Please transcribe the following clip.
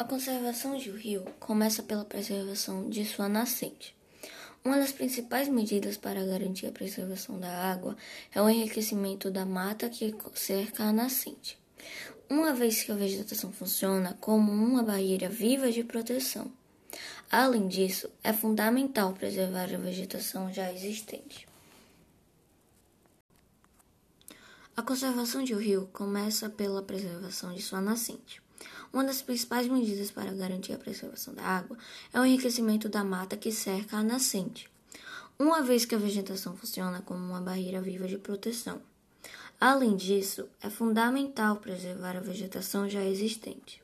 A conservação de um rio começa pela preservação de sua nascente. Uma das principais medidas para garantir a preservação da água é o enriquecimento da mata que cerca a nascente, uma vez que a vegetação funciona como uma barreira viva de proteção. Além disso, é fundamental preservar a vegetação já existente. A conservação de um rio começa pela preservação de sua nascente. Uma das principais medidas para garantir a preservação da água é o enriquecimento da mata que cerca a nascente, uma vez que a vegetação funciona como uma barreira viva de proteção. Além disso, é fundamental preservar a vegetação já existente.